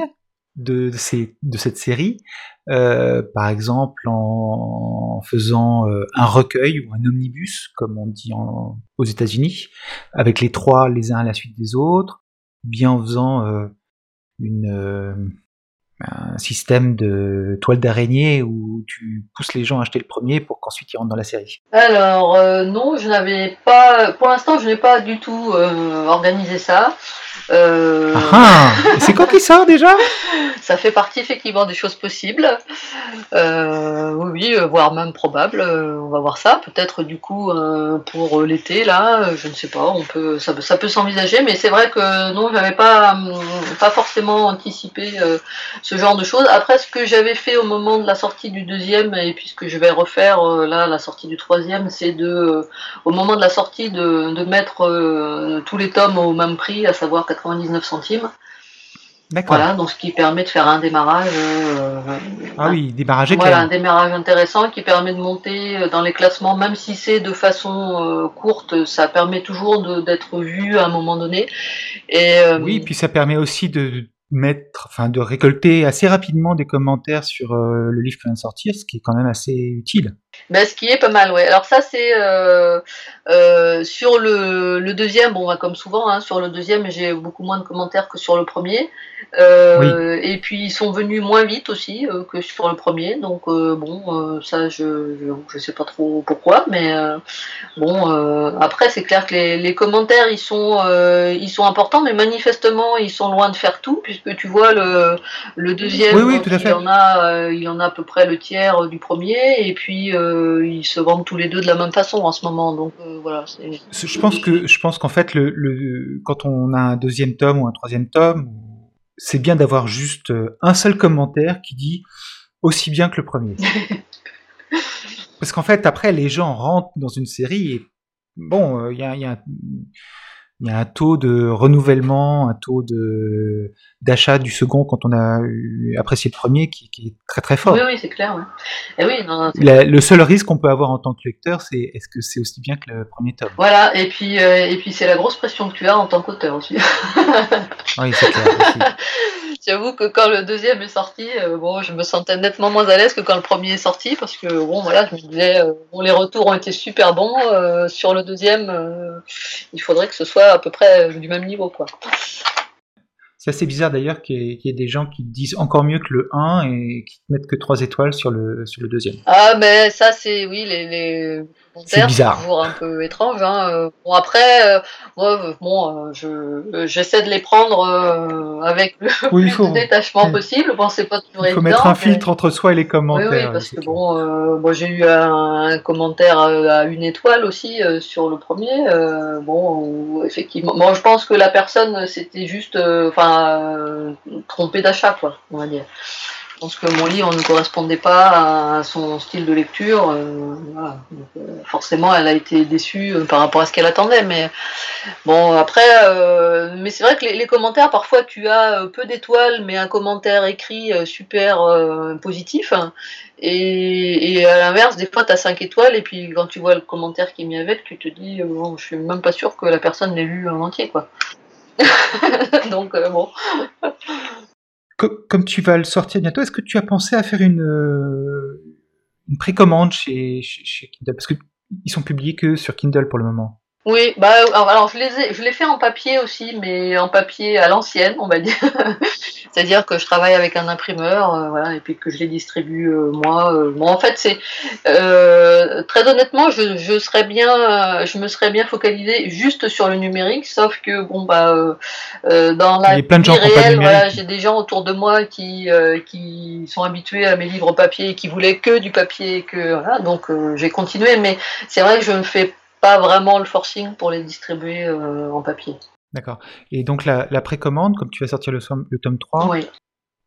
de, de cette série par exemple en, faisant un recueil ou un omnibus, comme on dit aux États-Unis, avec les trois les uns à la suite des autres, bien en faisant une, un système de toile d'araignée où tu pousses les gens à acheter le premier pour qu'ensuite ils rentrent dans la série Alors euh, non, je n'avais pas, pour l'instant, je n'ai pas du tout euh, organisé ça. Euh... Ah, ah *laughs* c'est quoi qui sort déjà? Ça fait partie effectivement des choses possibles. Oui, voire même probable. on va voir ça. Peut-être du coup pour l'été là, je ne sais pas. On peut, ça, ça peut s'envisager, mais c'est vrai que non, j'avais pas, pas forcément anticipé ce genre de choses. Après, ce que j'avais fait au moment de la sortie du deuxième, et puis ce que je vais refaire euh, là, la sortie du troisième, c'est de, euh, au moment de la sortie, de, de mettre euh, tous les tomes au même prix, à savoir 99 centimes. Voilà, donc ce qui permet de faire un démarrage. ah oui, démarrage Voilà, un démarrage intéressant qui permet de monter dans les classements, même si c'est de façon courte, ça permet toujours d'être vu à un moment donné. Et, oui, puis ça permet aussi de, mettre, enfin, de récolter assez rapidement des commentaires sur euh, le livre qui vient de sortir, ce qui est quand même assez utile. Ben, ce qui est pas mal, ouais. Alors ça, c'est euh, euh, sur le, le, deuxième, bon, bah, comme souvent, hein, sur le deuxième, j'ai beaucoup moins de commentaires que sur le premier. Euh, Et puis ils sont venus moins vite aussi que sur le premier, donc bon, ça, je, je, je sais pas trop pourquoi, mais bon, après c'est clair que les, les, commentaires ils sont ils sont importants, mais manifestement ils sont loin de faire tout, puisque tu vois le, le deuxième, oui, tout à fait. il en a il en a à peu près le tiers du premier, et puis euh, ils se vendent tous les deux de la même façon en ce moment. Donc euh, voilà. Je pense que je pense qu'en fait, le, quand on a un deuxième tome ou un troisième tome, c'est bien d'avoir juste euh, un seul commentaire qui dit aussi bien que le premier. *laughs* Parce qu'en fait, après, les gens rentrent dans une série et bon, il y a, y a il y a un taux de renouvellement, un taux de d'achat du second quand on a apprécié le premier qui, est très très fort. Oui, oui, c'est clair. Et oui, le seul risque qu'on peut avoir en tant que lecteur, c'est est-ce que c'est aussi bien que le premier tome? Voilà, et puis, euh, et puis c'est la grosse pression que tu as en tant qu'auteur aussi. *laughs* oui, c'est clair. *laughs* J'avoue que quand le deuxième est sorti, euh, bon, je me sentais nettement moins à l'aise que quand le premier est sorti parce que bon, voilà, je me disais, euh, bon, les retours ont été super bons. sur le deuxième, il faudrait que ce soit à peu près du même niveau, quoi. C'est assez bizarre d'ailleurs qu'il y, ait des gens qui disent encore mieux que le 1 et qui ne mettent que 3 étoiles sur le, sur le deuxième. Ah, mais ça, c'est, oui, les, c'est bizarre. toujours un peu étrange. Hein. Euh, bon, après, euh, moi, bon, euh, je, j'essaie de les prendre avec le plus de détachement possible. Bon, c'est pas toujours Il faut mettre un filtre entre soi et les commentaires. Oui, parce que bon, moi, j'ai eu un, commentaire à une étoile aussi sur le premier. bon, effectivement. Bon, je pense que la personne, c'était juste, enfin, trompée d'achat, quoi, on va dire. Je pense que mon livre ne correspondait pas à son style de lecture. Euh, euh, forcément, elle a été déçue euh, par rapport à ce qu'elle attendait. Mais bon, après, mais c'est vrai que les, commentaires, parfois, tu as peu d'étoiles, mais un commentaire écrit super positif. Et, à l'inverse, des fois, tu as 5 étoiles, et puis quand tu vois le commentaire qui est mis avec, tu te dis, bon, je suis même pas sûr que la personne l'ait lu en entier, quoi. *laughs* Donc, bon comme tu vas le sortir bientôt, est-ce que tu as pensé à faire une, euh, précommande chez, chez, Kindle? Parce qu'ils sont publiés que sur Kindle pour le moment. Oui, bah alors je les je l'ai fait en papier aussi, mais en papier à l'ancienne, on va dire. *laughs* C'est-à-dire que je travaille avec un imprimeur, euh, voilà, et puis que je les distribue euh, moi. Euh, bon, en fait, c'est très honnêtement, je, je serais bien, je me serais bien focalisé juste sur le numérique, sauf que bon bah dans la vie réelle, voilà, j'ai des gens autour de moi qui qui sont habitués à mes livres papier et qui voulaient que du papier, que voilà, donc j'ai continué, mais c'est vrai que je me fais pas vraiment le forcing pour les distribuer euh, en papier. D'accord. Et donc la, précommande, comme tu vas sortir le, le tome 3, oui.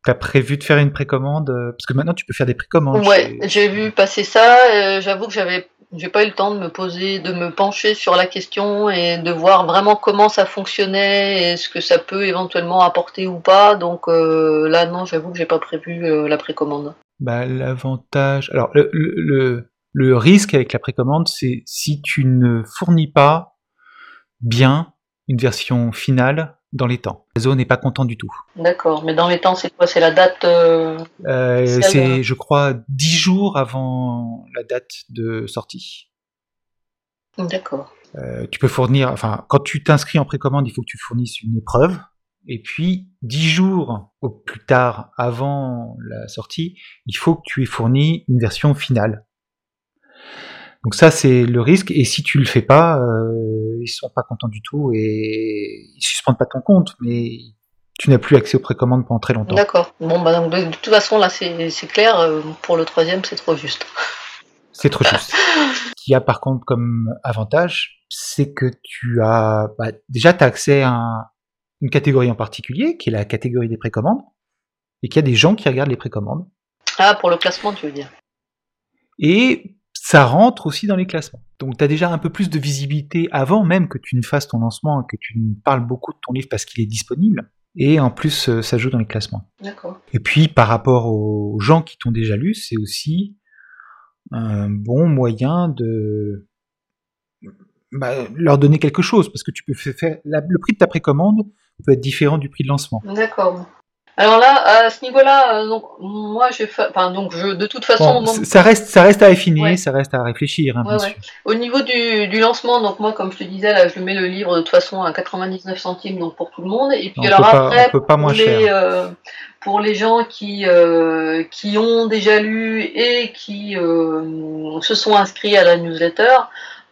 tu as prévu de faire une précommande euh, Parce que maintenant tu peux faire des précommandes. Ouais, j'ai vu passer ça. Euh, j'avoue que j'avais j'ai pas eu le temps de me poser, de me pencher sur la question et de voir vraiment comment ça fonctionnait et ce que ça peut éventuellement apporter ou pas. Donc là, non, j'avoue que j'ai pas prévu la précommande. Bah, l'avantage. Alors, le, le, le risque avec la précommande, c'est si tu ne fournis pas bien une version finale dans les temps. Réseau n'est pas content du tout. D'accord, mais dans les temps, c'est quoi? C'est la date euh, euh, C'est, je crois, dix jours avant la date de sortie. D'accord. Euh, tu peux fournir, enfin, quand tu t'inscris en précommande, il faut que tu fournisses une épreuve. Et puis, dix jours au plus tard avant la sortie, il faut que tu aies fourni une version finale. Donc ça, c'est le risque. Et si tu le fais pas, euh, ils sont pas contents du tout et ils suspendent pas ton compte, mais tu n'as plus accès aux précommandes pendant très longtemps. D'accord. Bon, bah, donc, de, toute façon, là, c'est clair. Euh, pour le troisième, c'est trop juste. *laughs* C'est trop juste. Ce qu'il y a par contre comme avantage, c'est que tu as bah, déjà as accès à une catégorie en particulier, qui est la catégorie des précommandes, et qu'il y a des gens qui regardent les précommandes. Ah, pour le classement, tu veux dire. Et ça rentre aussi dans les classements. Donc tu as déjà un peu plus de visibilité avant même que tu ne fasses ton lancement, que tu ne parles beaucoup de ton livre parce qu'il est disponible. Et en plus, euh, ça joue dans les classements. Et puis par rapport aux gens qui t'ont déjà lu, c'est aussi un bon moyen de bah, leur donner quelque chose parce que tu peux faire le prix de ta précommande peut être différent du prix de lancement. D'accord. Alors là, à ce niveau-là, euh, donc moi, je, enfin donc je, de toute façon, ça reste, ça reste à affiner, ça reste à réfléchir. Hein, Au niveau du, du, lancement, donc moi, comme je te disais, là, je mets le livre de toute façon à 99 centimes, donc pour tout le monde. Et puis alors après, pas moins pour, les, euh, pour les gens qui euh, qui ont déjà lu et qui se sont inscrits à la newsletter,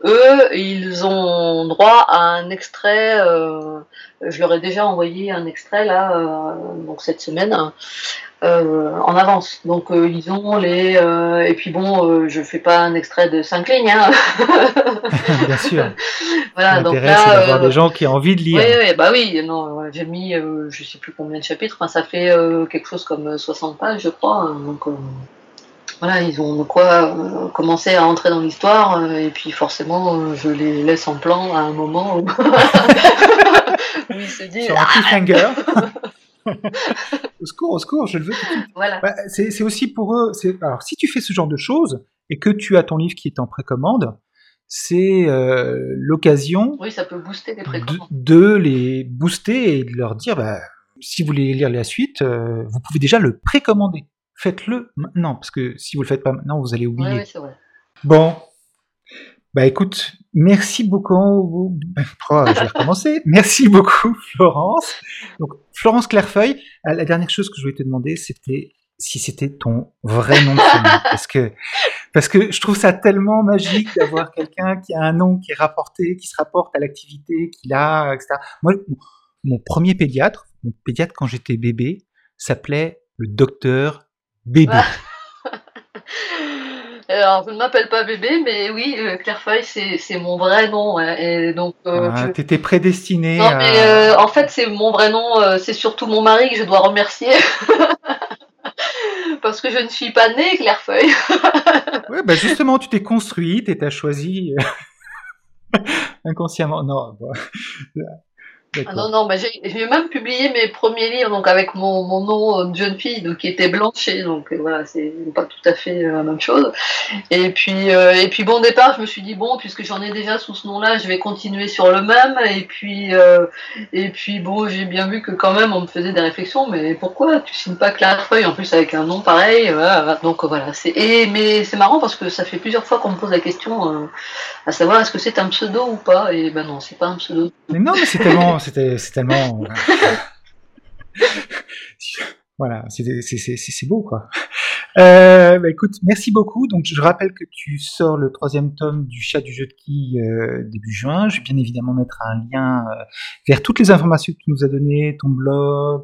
eux, ils ont droit à un extrait. Euh, je leur ai déjà envoyé un extrait là, euh, donc cette semaine, euh, en avance. Donc ils ont les. et puis bon, je fais pas un extrait de 5 lignes. Hein. *laughs* Bien sûr. *laughs* voilà, donc là, d'avoir des gens qui ont envie de lire. Oui, oui bah oui. Non, j'ai mis, je sais plus combien de chapitres. Enfin, ça fait quelque chose comme 60 pages, je crois. Hein, donc voilà, ils ont de quoi euh, commencer à entrer dans l'histoire, euh, et puis forcément, euh, je les laisse en plan à un moment où, *laughs* ils se disent. Sur un cliffhanger. *laughs* au secours, au secours, je le veux. Voilà. Bah, c'est aussi pour eux. Alors, si tu fais ce genre de choses et que tu as ton livre qui est en précommande, c'est l'occasion. Oui, ça peut booster les précommandes. De, les booster et de leur dire, bah, si vous voulez lire la suite, vous pouvez déjà le précommander faites-le maintenant, parce que si vous le faites pas maintenant, vous allez oublier. Bon, bah écoute, merci beaucoup. *laughs* Oh, je vais recommencer. Merci beaucoup, *laughs* Florence. Donc, Florence Clairefeuille. Euh, la dernière chose que je voulais te demander, c'était si c'était ton vrai nom de famille, *laughs* parce que parce que je trouve ça tellement magique d'avoir quelqu'un qui a un nom qui est rapporté, qui se rapporte à l'activité qu'il a, etc. Moi, mon premier pédiatre, mon pédiatre quand j'étais bébé, s'appelait le docteur Bébé. *laughs* Alors, je ne m'appelle pas bébé, mais oui, euh, Clairefeuille, c'est mon vrai nom. et donc, euh, ah, t'étais prédestiné. Non, mais euh, en fait, c'est mon vrai nom. c'est surtout mon mari que je dois remercier. *laughs* Parce que je ne suis pas née Clairefeuille. *laughs* ouais, bah justement, tu t'es construite et t'as choisi inconsciemment. Non, ah non, non, j'ai même publié mes premiers livres donc avec mon, mon nom de jeune fille donc, qui était Blanchet, donc euh, voilà, c'est pas tout à fait euh, la même chose. Et puis, euh, et puis bon, au départ, je me suis dit, bon, puisque j'en ai déjà sous ce nom-là, je vais continuer sur le même. Et puis, et puis bon, j'ai bien vu que quand même, on me faisait des réflexions, mais pourquoi tu signes pas Clairefeuille en plus avec un nom pareil Donc voilà, c'est mais c'est marrant parce que ça fait plusieurs fois qu'on me pose la question à savoir est-ce que c'est un pseudo ou pas? Et ben non, c'est pas un pseudo. Mais non, mais c'est tellement c'était c'est tellement *laughs* voilà, c'est beau quoi. Euh, bah, écoute, merci beaucoup. Donc je rappelle que tu sors le troisième tome du chat du jeu de qui euh, début juin. Je vais bien évidemment mettre un lien euh, vers toutes les informations que tu nous as données, ton blog,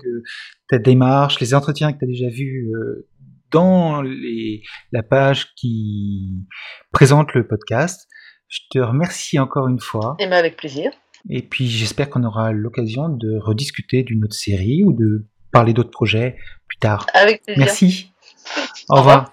ta démarche, les entretiens que tu as déjà vus dans les, la page qui présente le podcast. Je te remercie encore une fois. Et eh bien avec plaisir. Et puis j'espère qu'on aura l'occasion de rediscuter d'une autre série ou de parler d'autres projets plus tard. Avec plaisir. Merci. Au, revoir.